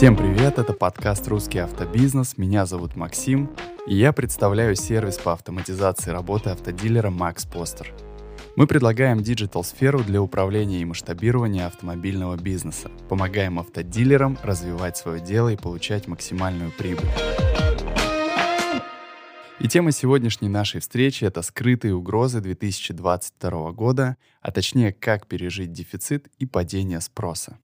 Всем привет, это подкаст «Русский автобизнес», меня зовут Максим, и я представляю сервис по автоматизации работы автодилера Max Poster. Мы предлагаем digital-сферу для управления и масштабирования автомобильного бизнеса, помогаем автодилерам развивать свое дело и получать максимальную прибыль. И тема сегодняшней нашей встречи — это скрытые угрозы 2022 года, а точнее, как пережить дефицит и падение спроса.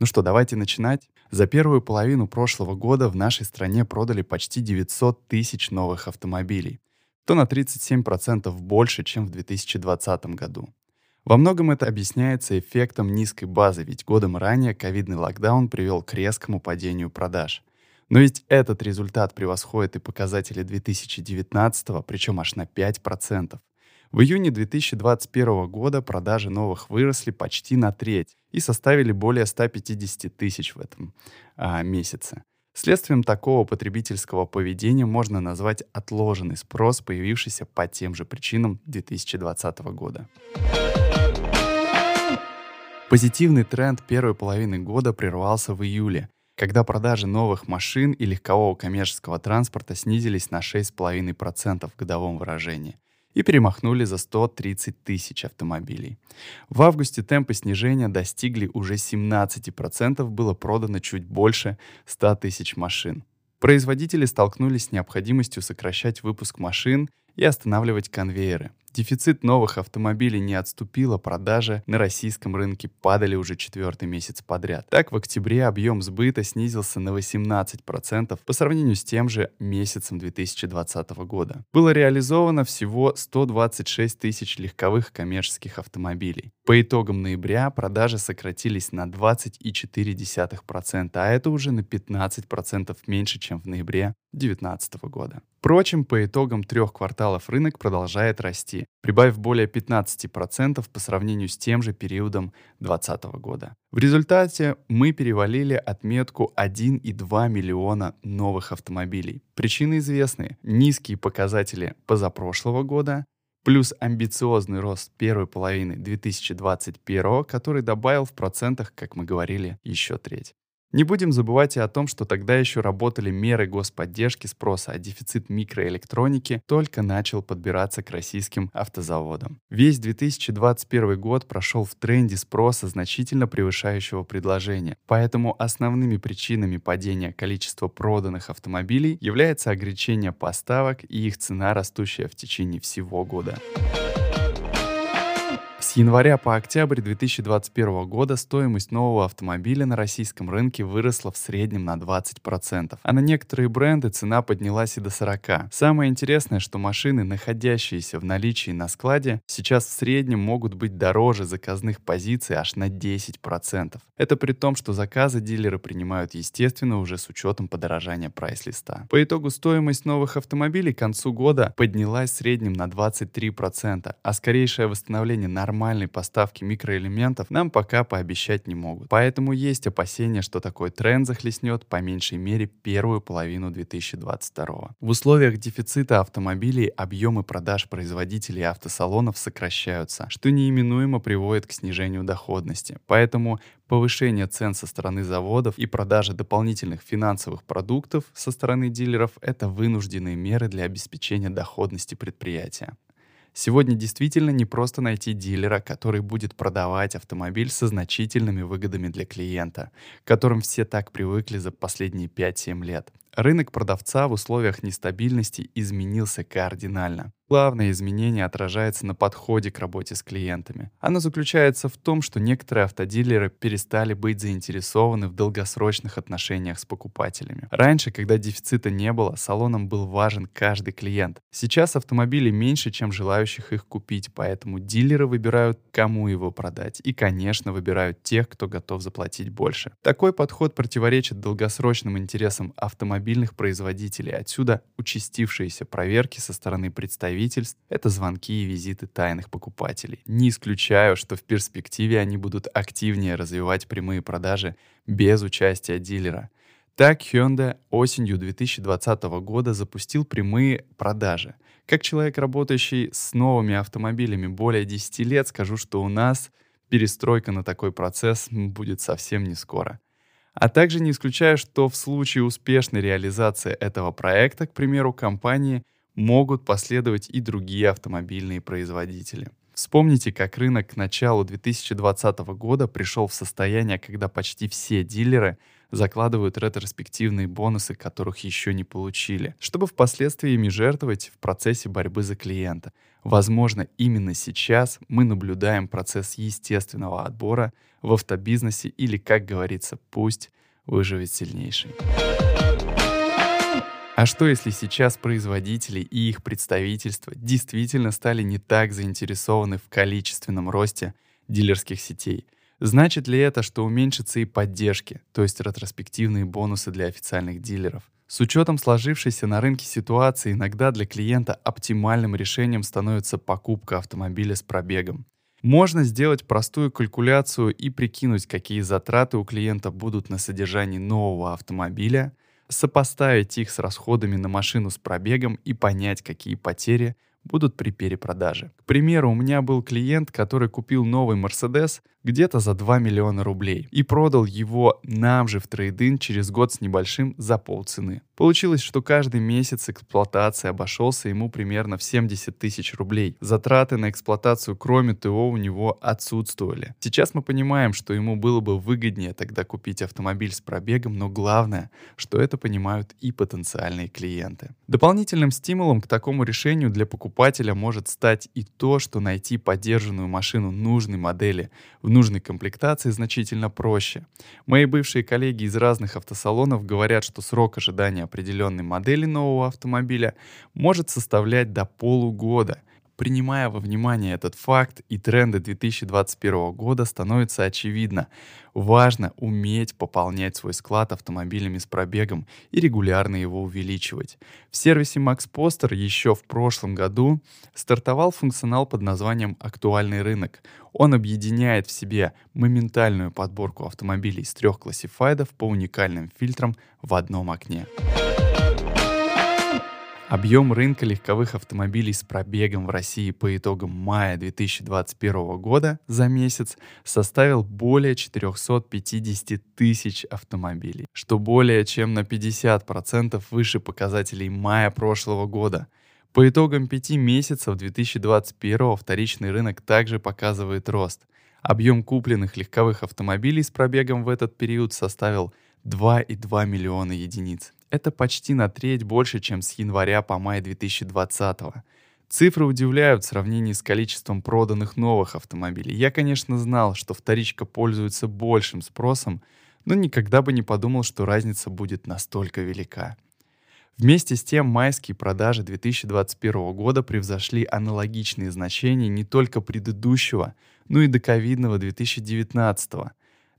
Ну что, давайте начинать. За первую половину прошлого года в нашей стране продали почти 900 тысяч новых автомобилей, то на 37% больше, чем в 2020 году. Во многом это объясняется эффектом низкой базы, ведь годом ранее ковидный локдаун привел к резкому падению продаж. Но ведь этот результат превосходит и показатели 2019, причем аж на 5%. В июне 2021 года продажи новых выросли почти на треть и составили более 150 тысяч в этом а, месяце. Следствием такого потребительского поведения можно назвать отложенный спрос, появившийся по тем же причинам 2020 года. Позитивный тренд первой половины года прервался в июле, когда продажи новых машин и легкового коммерческого транспорта снизились на 6,5% в годовом выражении – и перемахнули за 130 тысяч автомобилей. В августе темпы снижения достигли уже 17%, было продано чуть больше 100 тысяч машин. Производители столкнулись с необходимостью сокращать выпуск машин и останавливать конвейеры. Дефицит новых автомобилей не отступил, а продажи на российском рынке падали уже четвертый месяц подряд. Так, в октябре объем сбыта снизился на 18% по сравнению с тем же месяцем 2020 года. Было реализовано всего 126 тысяч легковых коммерческих автомобилей. По итогам ноября продажи сократились на 20,4%, а это уже на 15% меньше, чем в ноябре 2019 года. Впрочем, по итогам трех кварталов рынок продолжает расти, прибавив более 15% по сравнению с тем же периодом 2020 года. В результате мы перевалили отметку 1,2 миллиона новых автомобилей. Причины известны. Низкие показатели позапрошлого года, плюс амбициозный рост первой половины 2021, который добавил в процентах, как мы говорили, еще треть. Не будем забывать и о том, что тогда еще работали меры господдержки спроса, а дефицит микроэлектроники только начал подбираться к российским автозаводам. Весь 2021 год прошел в тренде спроса, значительно превышающего предложение. Поэтому основными причинами падения количества проданных автомобилей является ограничение поставок и их цена, растущая в течение всего года. С января по октябрь 2021 года стоимость нового автомобиля на российском рынке выросла в среднем на 20%, а на некоторые бренды цена поднялась и до 40%. Самое интересное, что машины, находящиеся в наличии на складе, сейчас в среднем могут быть дороже заказных позиций аж на 10%. Это при том, что заказы дилеры принимают, естественно, уже с учетом подорожания прайс-листа. По итогу стоимость новых автомобилей к концу года поднялась в среднем на 23%, а скорейшее восстановление нормального нормальной поставки микроэлементов нам пока пообещать не могут. Поэтому есть опасения, что такой тренд захлестнет по меньшей мере первую половину 2022. В условиях дефицита автомобилей объемы продаж производителей автосалонов сокращаются, что неименуемо приводит к снижению доходности. Поэтому повышение цен со стороны заводов и продажа дополнительных финансовых продуктов со стороны дилеров — это вынужденные меры для обеспечения доходности предприятия. Сегодня действительно не просто найти дилера, который будет продавать автомобиль со значительными выгодами для клиента, к которым все так привыкли за последние 5-7 лет. Рынок продавца в условиях нестабильности изменился кардинально. Главное изменение отражается на подходе к работе с клиентами. Оно заключается в том, что некоторые автодилеры перестали быть заинтересованы в долгосрочных отношениях с покупателями. Раньше, когда дефицита не было, салонам был важен каждый клиент. Сейчас автомобилей меньше, чем желающих их купить, поэтому дилеры выбирают, кому его продать. И, конечно, выбирают тех, кто готов заплатить больше. Такой подход противоречит долгосрочным интересам автомобильных производителей. Отсюда участившиеся проверки со стороны представителей правительств — это звонки и визиты тайных покупателей. Не исключаю, что в перспективе они будут активнее развивать прямые продажи без участия дилера. Так Hyundai осенью 2020 года запустил прямые продажи. Как человек, работающий с новыми автомобилями более 10 лет, скажу, что у нас перестройка на такой процесс будет совсем не скоро. А также не исключаю, что в случае успешной реализации этого проекта, к примеру, компании могут последовать и другие автомобильные производители. Вспомните, как рынок к началу 2020 года пришел в состояние, когда почти все дилеры закладывают ретроспективные бонусы, которых еще не получили, чтобы впоследствии ими жертвовать в процессе борьбы за клиента. Возможно, именно сейчас мы наблюдаем процесс естественного отбора в автобизнесе или, как говорится, пусть выживет сильнейший. А что если сейчас производители и их представительства действительно стали не так заинтересованы в количественном росте дилерских сетей? Значит ли это, что уменьшатся и поддержки, то есть ретроспективные бонусы для официальных дилеров? С учетом сложившейся на рынке ситуации, иногда для клиента оптимальным решением становится покупка автомобиля с пробегом. Можно сделать простую калькуляцию и прикинуть, какие затраты у клиента будут на содержание нового автомобиля, сопоставить их с расходами на машину с пробегом и понять, какие потери будут при перепродаже. К примеру, у меня был клиент, который купил новый Mercedes где-то за 2 миллиона рублей и продал его нам же в трейдин через год с небольшим за полцены. Получилось, что каждый месяц эксплуатации обошелся ему примерно в 70 тысяч рублей. Затраты на эксплуатацию кроме ТО у него отсутствовали. Сейчас мы понимаем, что ему было бы выгоднее тогда купить автомобиль с пробегом, но главное, что это понимают и потенциальные клиенты. Дополнительным стимулом к такому решению для покупателя может стать и то, что найти поддержанную машину нужной модели в нужной комплектации значительно проще. Мои бывшие коллеги из разных автосалонов говорят, что срок ожидания определенной модели нового автомобиля может составлять до полугода, Принимая во внимание этот факт и тренды 2021 года, становится очевидно. Важно уметь пополнять свой склад автомобилями с пробегом и регулярно его увеличивать. В сервисе Max Poster еще в прошлом году стартовал функционал под названием «Актуальный рынок». Он объединяет в себе моментальную подборку автомобилей с трех классифайдов по уникальным фильтрам в одном окне. Объем рынка легковых автомобилей с пробегом в России по итогам мая 2021 года за месяц составил более 450 тысяч автомобилей, что более чем на 50% выше показателей мая прошлого года. По итогам пяти месяцев 2021 вторичный рынок также показывает рост. Объем купленных легковых автомобилей с пробегом в этот период составил 2,2 миллиона единиц. Это почти на треть больше, чем с января по май 2020 -го. Цифры удивляют в сравнении с количеством проданных новых автомобилей. Я, конечно, знал, что вторичка пользуется большим спросом, но никогда бы не подумал, что разница будет настолько велика. Вместе с тем майские продажи 2021 года превзошли аналогичные значения не только предыдущего, но и доковидного 2019.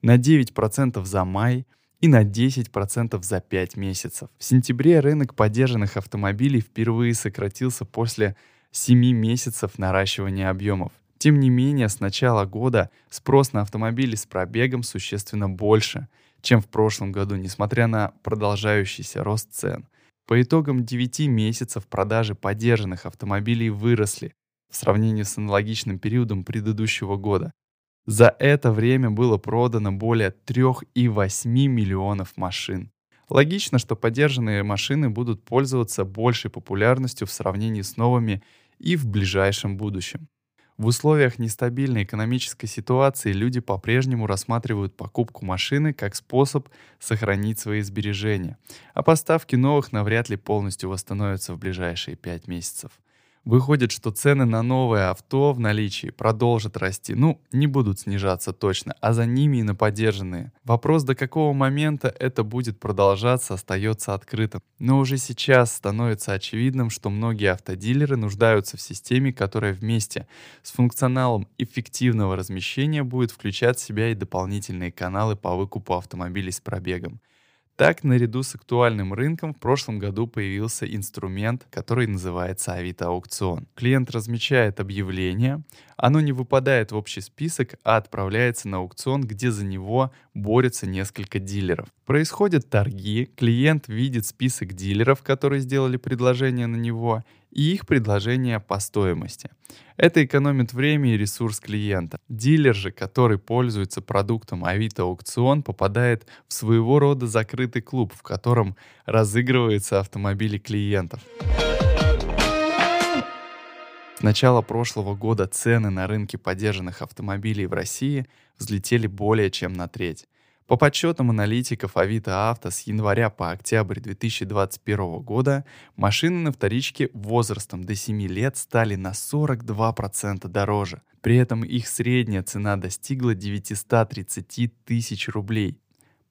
На 9% за май – и на 10% за 5 месяцев. В сентябре рынок поддержанных автомобилей впервые сократился после 7 месяцев наращивания объемов. Тем не менее, с начала года спрос на автомобили с пробегом существенно больше, чем в прошлом году, несмотря на продолжающийся рост цен. По итогам 9 месяцев продажи поддержанных автомобилей выросли в сравнении с аналогичным периодом предыдущего года. За это время было продано более 3,8 миллионов машин. Логично, что поддержанные машины будут пользоваться большей популярностью в сравнении с новыми и в ближайшем будущем. В условиях нестабильной экономической ситуации люди по-прежнему рассматривают покупку машины как способ сохранить свои сбережения, а поставки новых навряд ли полностью восстановятся в ближайшие 5 месяцев. Выходит, что цены на новое авто в наличии продолжат расти. Ну, не будут снижаться точно, а за ними и на поддержанные. Вопрос, до какого момента это будет продолжаться, остается открытым. Но уже сейчас становится очевидным, что многие автодилеры нуждаются в системе, которая вместе с функционалом эффективного размещения будет включать в себя и дополнительные каналы по выкупу автомобилей с пробегом. Так, наряду с актуальным рынком в прошлом году появился инструмент, который называется Авито-аукцион. Клиент размещает объявление, оно не выпадает в общий список, а отправляется на аукцион, где за него борются несколько дилеров. Происходят торги, клиент видит список дилеров, которые сделали предложение на него, и их предложения по стоимости. Это экономит время и ресурс клиента. Дилер же, который пользуется продуктом Авито Аукцион, попадает в своего рода закрытый клуб, в котором разыгрываются автомобили клиентов. С начала прошлого года цены на рынке поддержанных автомобилей в России взлетели более чем на треть. По подсчетам аналитиков Авито Авто с января по октябрь 2021 года машины на вторичке возрастом до 7 лет стали на 42% дороже. При этом их средняя цена достигла 930 тысяч рублей.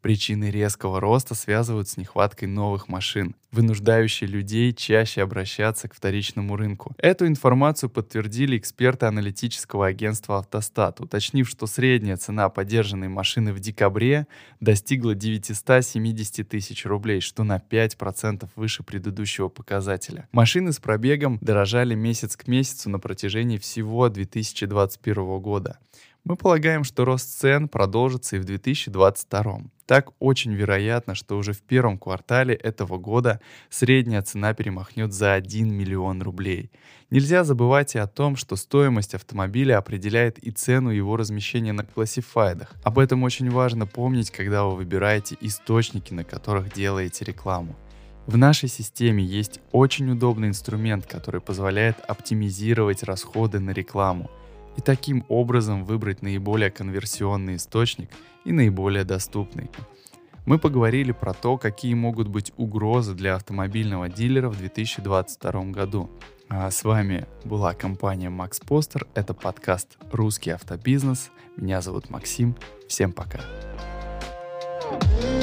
Причины резкого роста связывают с нехваткой новых машин, вынуждающей людей чаще обращаться к вторичному рынку. Эту информацию подтвердили эксперты аналитического агентства «Автостат», уточнив, что средняя цена поддержанной машины в декабре достигла 970 тысяч рублей, что на 5% выше предыдущего показателя. Машины с пробегом дорожали месяц к месяцу на протяжении всего 2021 года. Мы полагаем, что рост цен продолжится и в 2022. Так очень вероятно, что уже в первом квартале этого года средняя цена перемахнет за 1 миллион рублей. Нельзя забывать и о том, что стоимость автомобиля определяет и цену его размещения на классифайдах. Об этом очень важно помнить, когда вы выбираете источники, на которых делаете рекламу. В нашей системе есть очень удобный инструмент, который позволяет оптимизировать расходы на рекламу и таким образом выбрать наиболее конверсионный источник и наиболее доступный. Мы поговорили про то, какие могут быть угрозы для автомобильного дилера в 2022 году. А с вами была компания Max Poster. Это подкаст «Русский автобизнес». Меня зовут Максим. Всем пока. thank you